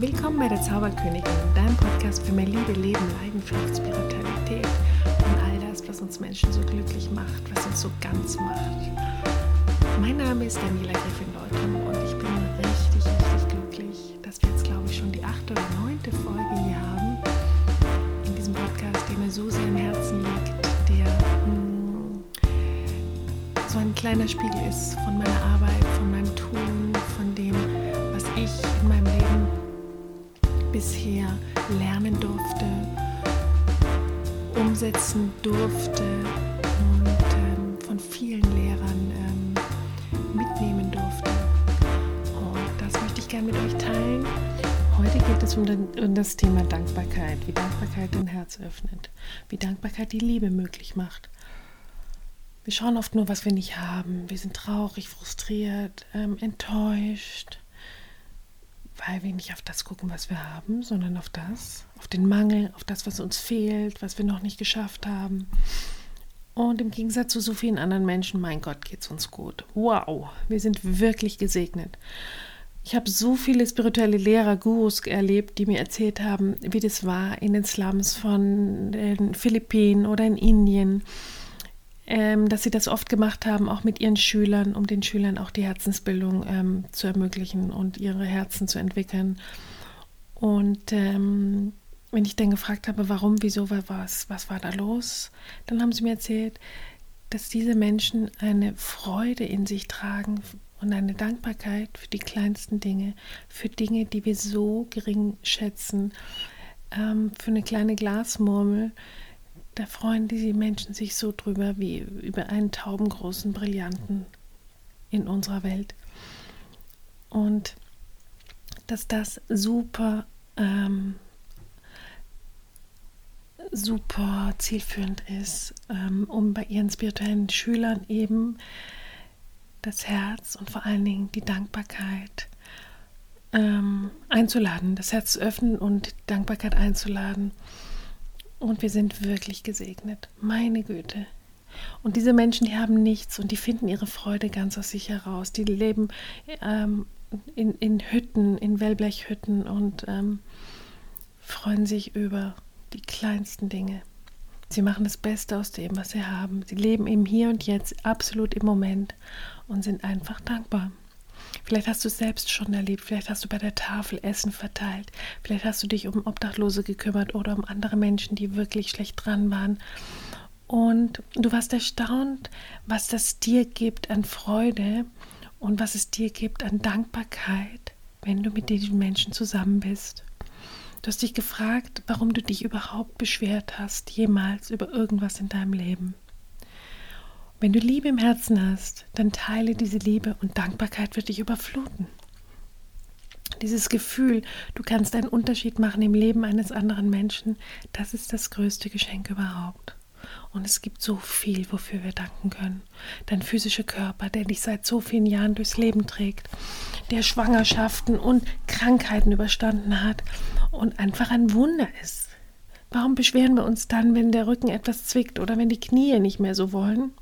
Willkommen bei der Zauberkönigin, deinem Podcast für mehr Liebe, Leben, Leidenschaft, Spiritualität und all das, was uns Menschen so glücklich macht, was uns so ganz macht. Mein Name ist Daniela Griffin Leutum und ich bin richtig, richtig glücklich, dass wir jetzt, glaube ich, schon die achte oder neunte Folge hier haben in diesem Podcast, der mir so sehr im Herzen liegt, der mh, hm, so ein kleiner Spiegel ist von meiner Arbeit, umsetzen durfte und ähm, von vielen Lehrern ähm, mitnehmen durfte. Und das möchte ich gerne mit euch teilen. Heute geht es um, den, um das Thema Dankbarkeit, wie Dankbarkeit dein Herz öffnet, wie Dankbarkeit die Liebe möglich macht. Wir schauen oft nur, was wir nicht haben. Wir sind traurig, frustriert, ähm, enttäuscht weil wir nicht auf das gucken, was wir haben, sondern auf das, auf den Mangel, auf das, was uns fehlt, was wir noch nicht geschafft haben. Und im Gegensatz zu so vielen anderen Menschen, mein Gott, geht es uns gut. Wow, wir sind wirklich gesegnet. Ich habe so viele spirituelle Lehrer, Gurus erlebt, die mir erzählt haben, wie das war in den Slums von den Philippinen oder in Indien ähm, dass sie das oft gemacht haben, auch mit ihren Schülern, um den Schülern auch die Herzensbildung ähm, zu ermöglichen und ihre Herzen zu entwickeln. Und ähm, wenn ich dann gefragt habe, warum, wieso, was, was war da los, dann haben sie mir erzählt, dass diese Menschen eine Freude in sich tragen und eine Dankbarkeit für die kleinsten Dinge, für Dinge, die wir so gering schätzen, ähm, für eine kleine Glasmurmel, da freuen die Menschen sich so drüber wie über einen taubengroßen Brillanten in unserer Welt. Und dass das super, ähm, super zielführend ist, ähm, um bei ihren spirituellen Schülern eben das Herz und vor allen Dingen die Dankbarkeit ähm, einzuladen, das Herz zu öffnen und Dankbarkeit einzuladen. Und wir sind wirklich gesegnet. Meine Güte. Und diese Menschen, die haben nichts und die finden ihre Freude ganz aus sich heraus. Die leben ähm, in, in Hütten, in Wellblechhütten und ähm, freuen sich über die kleinsten Dinge. Sie machen das Beste aus dem, was sie haben. Sie leben im Hier und Jetzt, absolut im Moment und sind einfach dankbar. Vielleicht hast du es selbst schon erlebt, vielleicht hast du bei der Tafel Essen verteilt, vielleicht hast du dich um Obdachlose gekümmert oder um andere Menschen, die wirklich schlecht dran waren. Und du warst erstaunt, was das dir gibt an Freude und was es dir gibt an Dankbarkeit, wenn du mit diesen Menschen zusammen bist. Du hast dich gefragt, warum du dich überhaupt beschwert hast, jemals über irgendwas in deinem Leben. Wenn du Liebe im Herzen hast, dann teile diese Liebe und Dankbarkeit wird dich überfluten. Dieses Gefühl, du kannst einen Unterschied machen im Leben eines anderen Menschen, das ist das größte Geschenk überhaupt. Und es gibt so viel, wofür wir danken können. Dein physischer Körper, der dich seit so vielen Jahren durchs Leben trägt, der Schwangerschaften und Krankheiten überstanden hat und einfach ein Wunder ist. Warum beschweren wir uns dann, wenn der Rücken etwas zwickt oder wenn die Knie nicht mehr so wollen?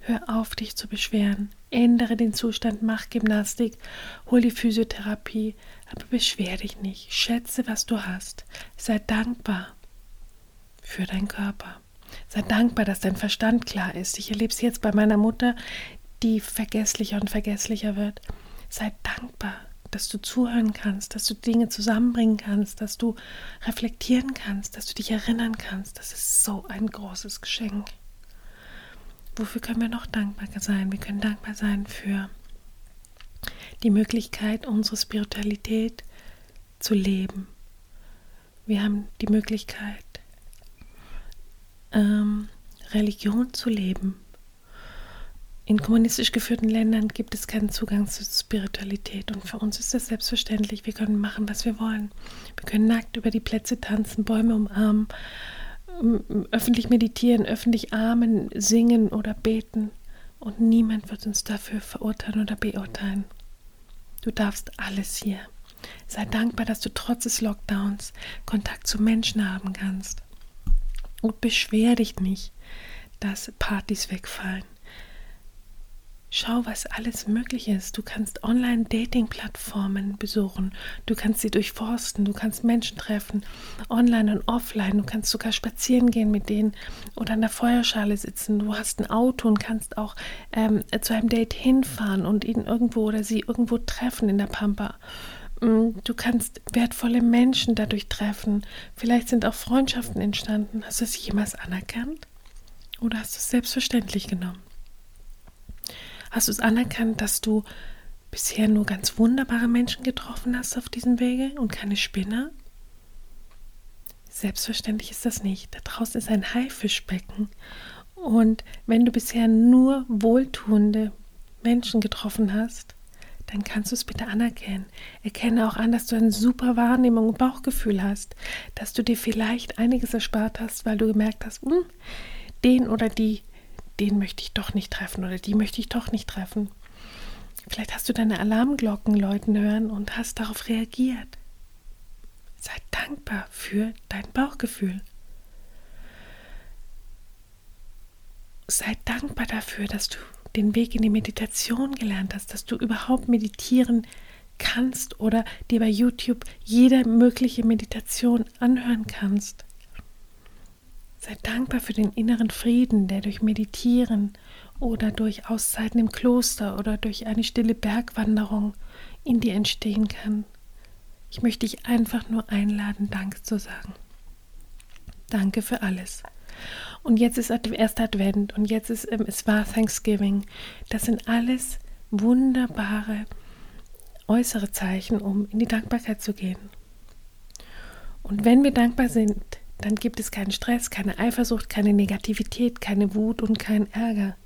Hör auf, dich zu beschweren. Ändere den Zustand, mach Gymnastik, hol die Physiotherapie, aber beschwer dich nicht. Schätze, was du hast. Sei dankbar für deinen Körper. Sei dankbar, dass dein Verstand klar ist. Ich erlebe es jetzt bei meiner Mutter, die vergesslicher und vergesslicher wird. Sei dankbar, dass du zuhören kannst, dass du Dinge zusammenbringen kannst, dass du reflektieren kannst, dass du dich erinnern kannst. Das ist so ein großes Geschenk. Wofür können wir noch dankbar sein? Wir können dankbar sein für die Möglichkeit, unsere Spiritualität zu leben. Wir haben die Möglichkeit, ähm, Religion zu leben. In kommunistisch geführten Ländern gibt es keinen Zugang zur Spiritualität und für uns ist das selbstverständlich. Wir können machen, was wir wollen. Wir können nackt über die Plätze tanzen, Bäume umarmen, öffentlich meditieren, öffentlich armen, singen oder beten. Und niemand wird uns dafür verurteilen oder beurteilen. Du darfst alles hier. Sei dankbar, dass du trotz des Lockdowns Kontakt zu Menschen haben kannst. Und beschwer dich nicht, dass Partys wegfallen. Schau, was alles möglich ist. Du kannst Online-Dating-Plattformen besuchen. Du kannst sie durchforsten. Du kannst Menschen treffen, online und offline. Du kannst sogar spazieren gehen mit denen oder an der Feuerschale sitzen. Du hast ein Auto und kannst auch ähm, zu einem Date hinfahren und ihn irgendwo oder sie irgendwo treffen in der Pampa. Mm, du kannst wertvolle Menschen dadurch treffen. Vielleicht sind auch Freundschaften entstanden. Hast du es jemals anerkannt? Oder hast du es selbstverständlich genommen? Hast du es anerkannt, dass du bisher nur ganz wunderbare Menschen getroffen hast auf diesem Wege und keine Spinner? Selbstverständlich ist das nicht. Da draußen ist ein Haifischbecken. Und wenn du bisher nur wohltuende Menschen getroffen hast, dann kannst du es bitte anerkennen. Erkenne auch an, dass du eine super Wahrnehmung und Bauchgefühl hast, dass du dir vielleicht einiges erspart hast, weil du gemerkt hast, hm, den oder die den möchte ich doch nicht treffen oder die möchte ich doch nicht treffen. Vielleicht hast du deine Alarmglocken läuten hören und hast darauf reagiert. Sei dankbar für dein Bauchgefühl. Sei dankbar dafür, dass du den Weg in die Meditation gelernt hast, dass du überhaupt meditieren kannst oder dir bei YouTube jede mögliche Meditation anhören kannst. Sei dankbar für den inneren Frieden, der durch Meditieren oder durch Auszeiten im Kloster oder durch eine stille Bergwanderung in dir entstehen kann. Ich möchte dich einfach nur einladen, Danke zu sagen. Danke für alles. Und jetzt ist erster Advent und jetzt ist ähm, es war Thanksgiving. Das sind alles wunderbare äußere Zeichen, um in die Dankbarkeit zu gehen. Und wenn wir dankbar sind, dann gibt es keinen Stress, keine Eifersucht, keine Negativität, keine Wut und keinen Ärger.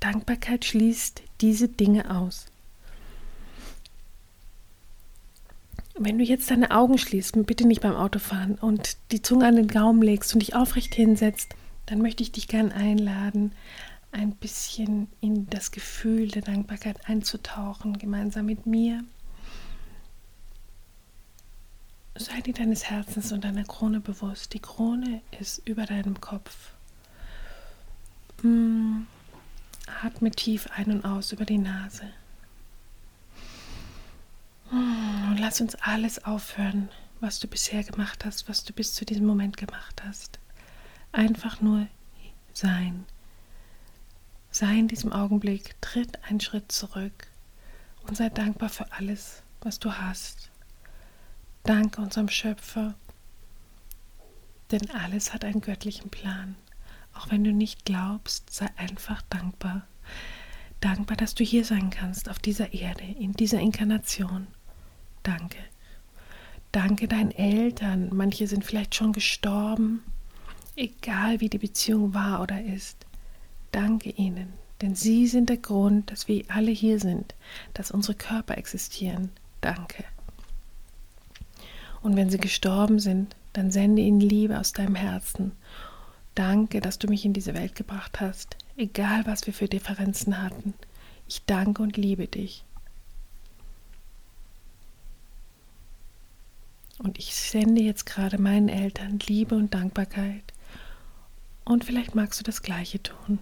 Dankbarkeit schließt diese Dinge aus. Wenn du jetzt deine Augen schließt, bitte nicht beim Autofahren und die Zunge an den Gaumen legst und dich aufrecht hinsetzt, dann möchte ich dich gern einladen, ein bisschen in das Gefühl der Dankbarkeit einzutauchen, gemeinsam mit mir. Sei dir deines Herzens und deiner Krone bewusst. Die Krone ist über deinem Kopf. Hm. Atme tief ein und aus über die Nase. Hm. Und lass uns alles aufhören, was du bisher gemacht hast, was du bis zu diesem Moment gemacht hast. Einfach nur sein. Sei in diesem Augenblick, tritt einen Schritt zurück und sei dankbar für alles, was du hast. Danke unserem Schöpfer, denn alles hat einen göttlichen Plan. Auch wenn du nicht glaubst, sei einfach dankbar. Dankbar, dass du hier sein kannst, auf dieser Erde, in dieser Inkarnation. Danke. Danke deinen Eltern. Manche sind vielleicht schon gestorben. Egal wie die Beziehung war oder ist. Danke ihnen, denn sie sind der Grund, dass wir alle hier sind, dass unsere Körper existieren. Danke. Und wenn sie gestorben sind, dann sende ihnen Liebe aus deinem Herzen. Danke, dass du mich in diese Welt gebracht hast, egal was wir für Differenzen hatten. Ich danke und liebe dich. Und ich sende jetzt gerade meinen Eltern Liebe und Dankbarkeit. Und vielleicht magst du das gleiche tun.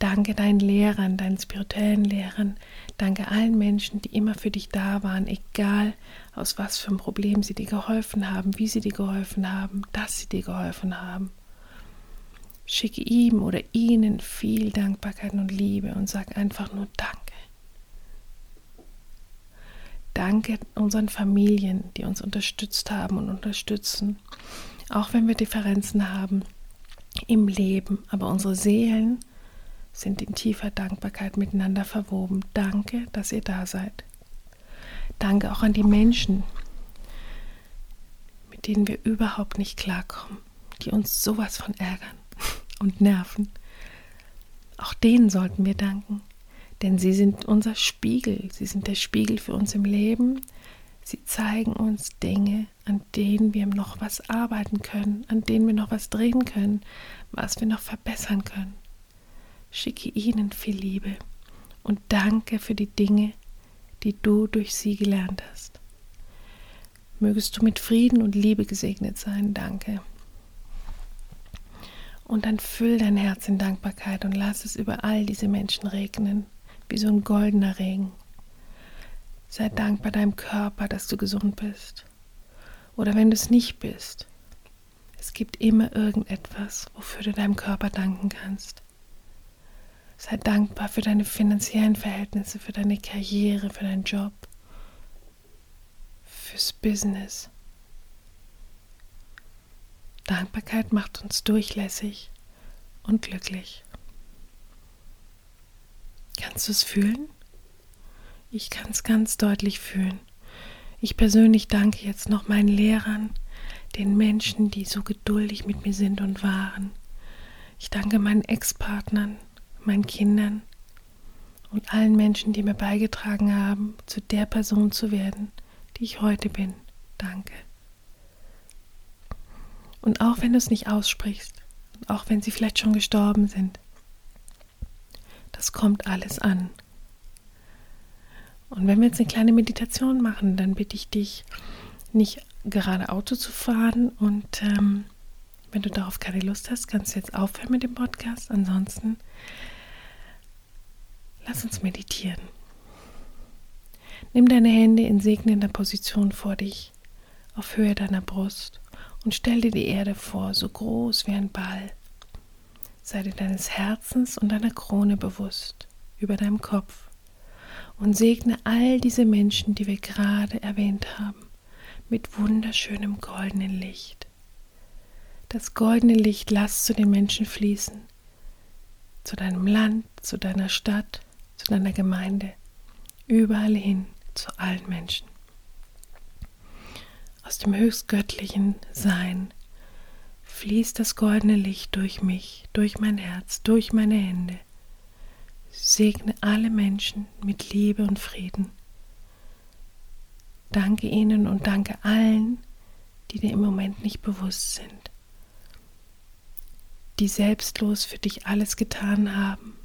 Danke deinen Lehrern, deinen spirituellen Lehrern. Danke allen Menschen, die immer für dich da waren, egal aus was für einem Problem sie dir geholfen haben, wie sie dir geholfen haben, dass sie dir geholfen haben. Schicke ihm oder ihnen viel Dankbarkeit und Liebe und sag einfach nur Danke. Danke unseren Familien, die uns unterstützt haben und unterstützen, auch wenn wir Differenzen haben im Leben, aber unsere Seelen sind in tiefer Dankbarkeit miteinander verwoben. Danke, dass ihr da seid. Danke auch an die Menschen, mit denen wir überhaupt nicht klarkommen, die uns sowas von ärgern und nerven. Auch denen sollten wir danken, denn sie sind unser Spiegel, sie sind der Spiegel für uns im Leben. Sie zeigen uns Dinge, an denen wir noch was arbeiten können, an denen wir noch was drehen können, was wir noch verbessern können schicke ihnen viel Liebe und danke für die Dinge, die du durch sie gelernt hast. Mögest du mit Frieden und Liebe gesegnet sein, danke. Und dann füll dein Herz in Dankbarkeit und lass es über all diese Menschen regnen. wie so ein goldener Regen. Sei dankbar deinem Körper, dass du gesund bist. Oder wenn du es nicht bist, es gibt immer irgendetwas, wofür du deinem Körper danken kannst. Sei dankbar für deine finanziellen Verhältnisse, für deine Karriere, für deinen Job, fürs Business. Dankbarkeit macht uns durchlässig und glücklich. Kannst du es fühlen? Ich kann es ganz deutlich fühlen. Ich persönlich danke jetzt noch meinen Lehrern, den Menschen, die so geduldig mit mir sind und waren. Ich danke meinen Ex-Partnern, meinen Kindern und allen Menschen, die mir beigetragen haben, zu der Person zu werden, die ich heute bin. Danke. Und auch wenn du es nicht aussprichst, auch wenn sie vielleicht schon gestorben sind, das kommt alles an. Und wenn wir jetzt eine kleine Meditation machen, dann bitte ich dich, nicht gerade Auto zu fahren. Und ähm, wenn du darauf keine Lust hast, kannst du jetzt aufhören mit dem Podcast. Ansonsten lass uns meditieren. Nimm deine Hände in segnender Position vor dich, auf Höhe deiner Brust und stell dir die Erde vor, so groß wie ein Ball. Sei dir deines Herzens und deiner Krone bewusst über deinem Kopf und segne all diese Menschen, die wir gerade erwähnt haben, mit wunderschönem goldenen Licht. Das goldene Licht lass zu den Menschen fließen, zu deinem Land, zu deiner Stadt, zu deiner Gemeinde, überall hin, zu allen Menschen. Aus dem höchstgöttlichen Sein fließt das goldene Licht durch mich, durch mein Herz, durch meine Hände. Segne alle Menschen mit Liebe und Frieden. Danke ihnen und danke allen, die dir im Moment nicht bewusst sind, die selbstlos für dich alles getan haben,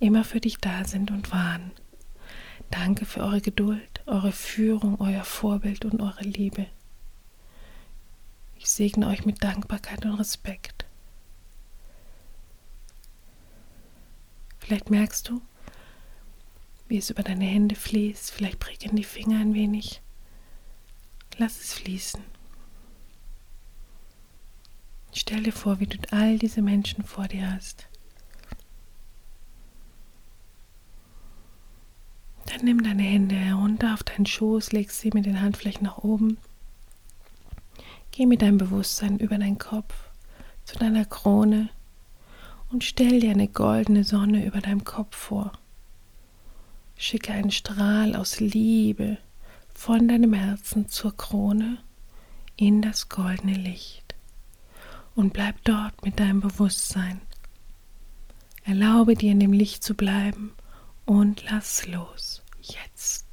immer für dich da sind und waren. Danke für eure Geduld, eure Führung, euer Vorbild und eure Liebe. Ich segne euch mit Dankbarkeit und Respekt. Vielleicht merkst du, wie es über deine Hände fließt. Vielleicht prickeln die Finger ein wenig. Lass es fließen. Stell dir vor, wie du all diese Menschen vor dir hast. Dann nimm deine Hände herunter auf deinen Schoß, leg sie mit den Handflächen nach oben Geh mit deinem Bewusstsein über deinen Kopf zu deiner Krone und stell dir eine goldene Sonne über deinem Kopf vor. Schicke einen Strahl aus Liebe von deinem Herzen zur Krone in das goldene Licht und bleib dort mit deinem Bewusstsein. Erlaube dir in dem Licht zu bleiben und lass los jetzt.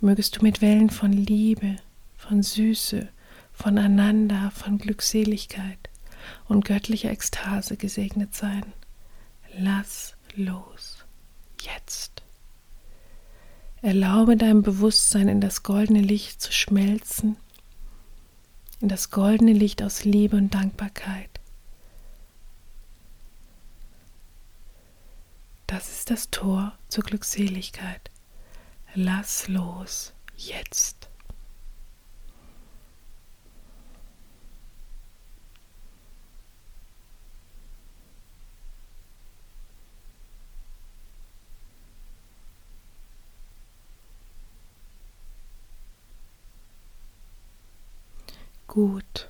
Mögest du mit Wellen von Liebe von Süße, voneinander, von Glückseligkeit und göttlicher Ekstase gesegnet sein. Lass los, jetzt. Erlaube deinem Bewusstsein in das goldene Licht zu schmelzen, in das goldene Licht aus Liebe und Dankbarkeit. Das ist das Tor zur Glückseligkeit. Lass los, jetzt. gut.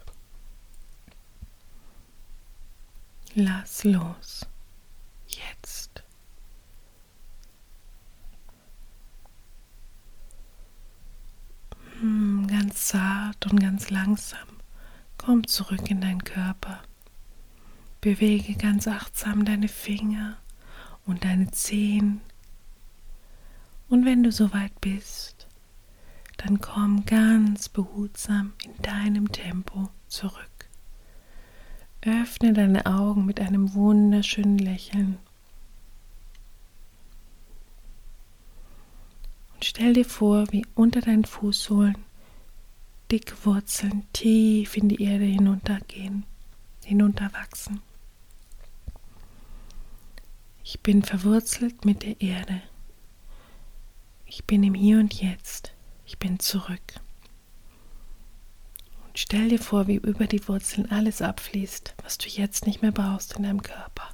Lass los. Jetzt. Hm, zart und ganz langsam. Komm zurück in deinen Körper. Bewege ganz achtsam deine Finger und deine Zehen. Und wenn du soweit bist, dann komm ganz behutsam in deinem Tempo zurück. Öffne deine Augen mit einem wunderschönen Lächeln. Und stell dir vor, wie unter deinen Fußsohlen dicke Wurzeln tief in die Erde hinuntergehen, hinunterwachsen. Ich bin verwurzelt mit der Erde. Ich bin im Hier und Jetzt. Ich bin zurück. Und stell dir vor, wie über die Wurzeln alles abfließt, was du jetzt nicht mehr brauchst in deinem Körper.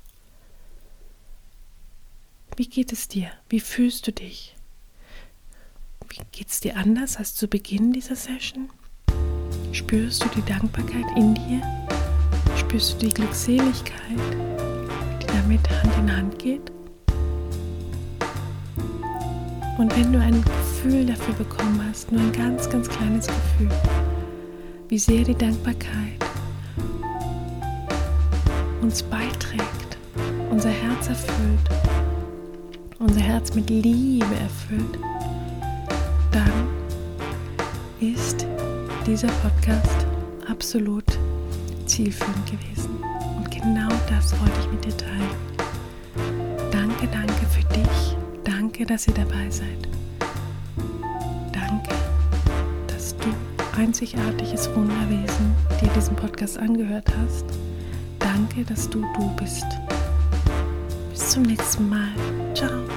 Wie geht es dir? Wie fühlst du dich? Wie geht es dir anders als zu Beginn dieser Session? Spürst du die Dankbarkeit in dir? Spürst du die Glückseligkeit, die damit Hand in Hand geht? Und wenn du ein Gefühl dafür bekommen hast, nur ein ganz, ganz kleines Gefühl, wie sehr die Dankbarkeit uns beiträgt, unser Herz erfüllt, unser Herz mit Liebe erfüllt, dann ist dieser Podcast absolut zielführend gewesen. Und genau das wollte ich mit dir teilen. Danke, danke für dich. Danke, dass ihr dabei seid. Danke, dass du einzigartiges Wunderwesen dir diesen Podcast angehört hast. Danke, dass du du bist. Bis zum nächsten Mal. Ciao.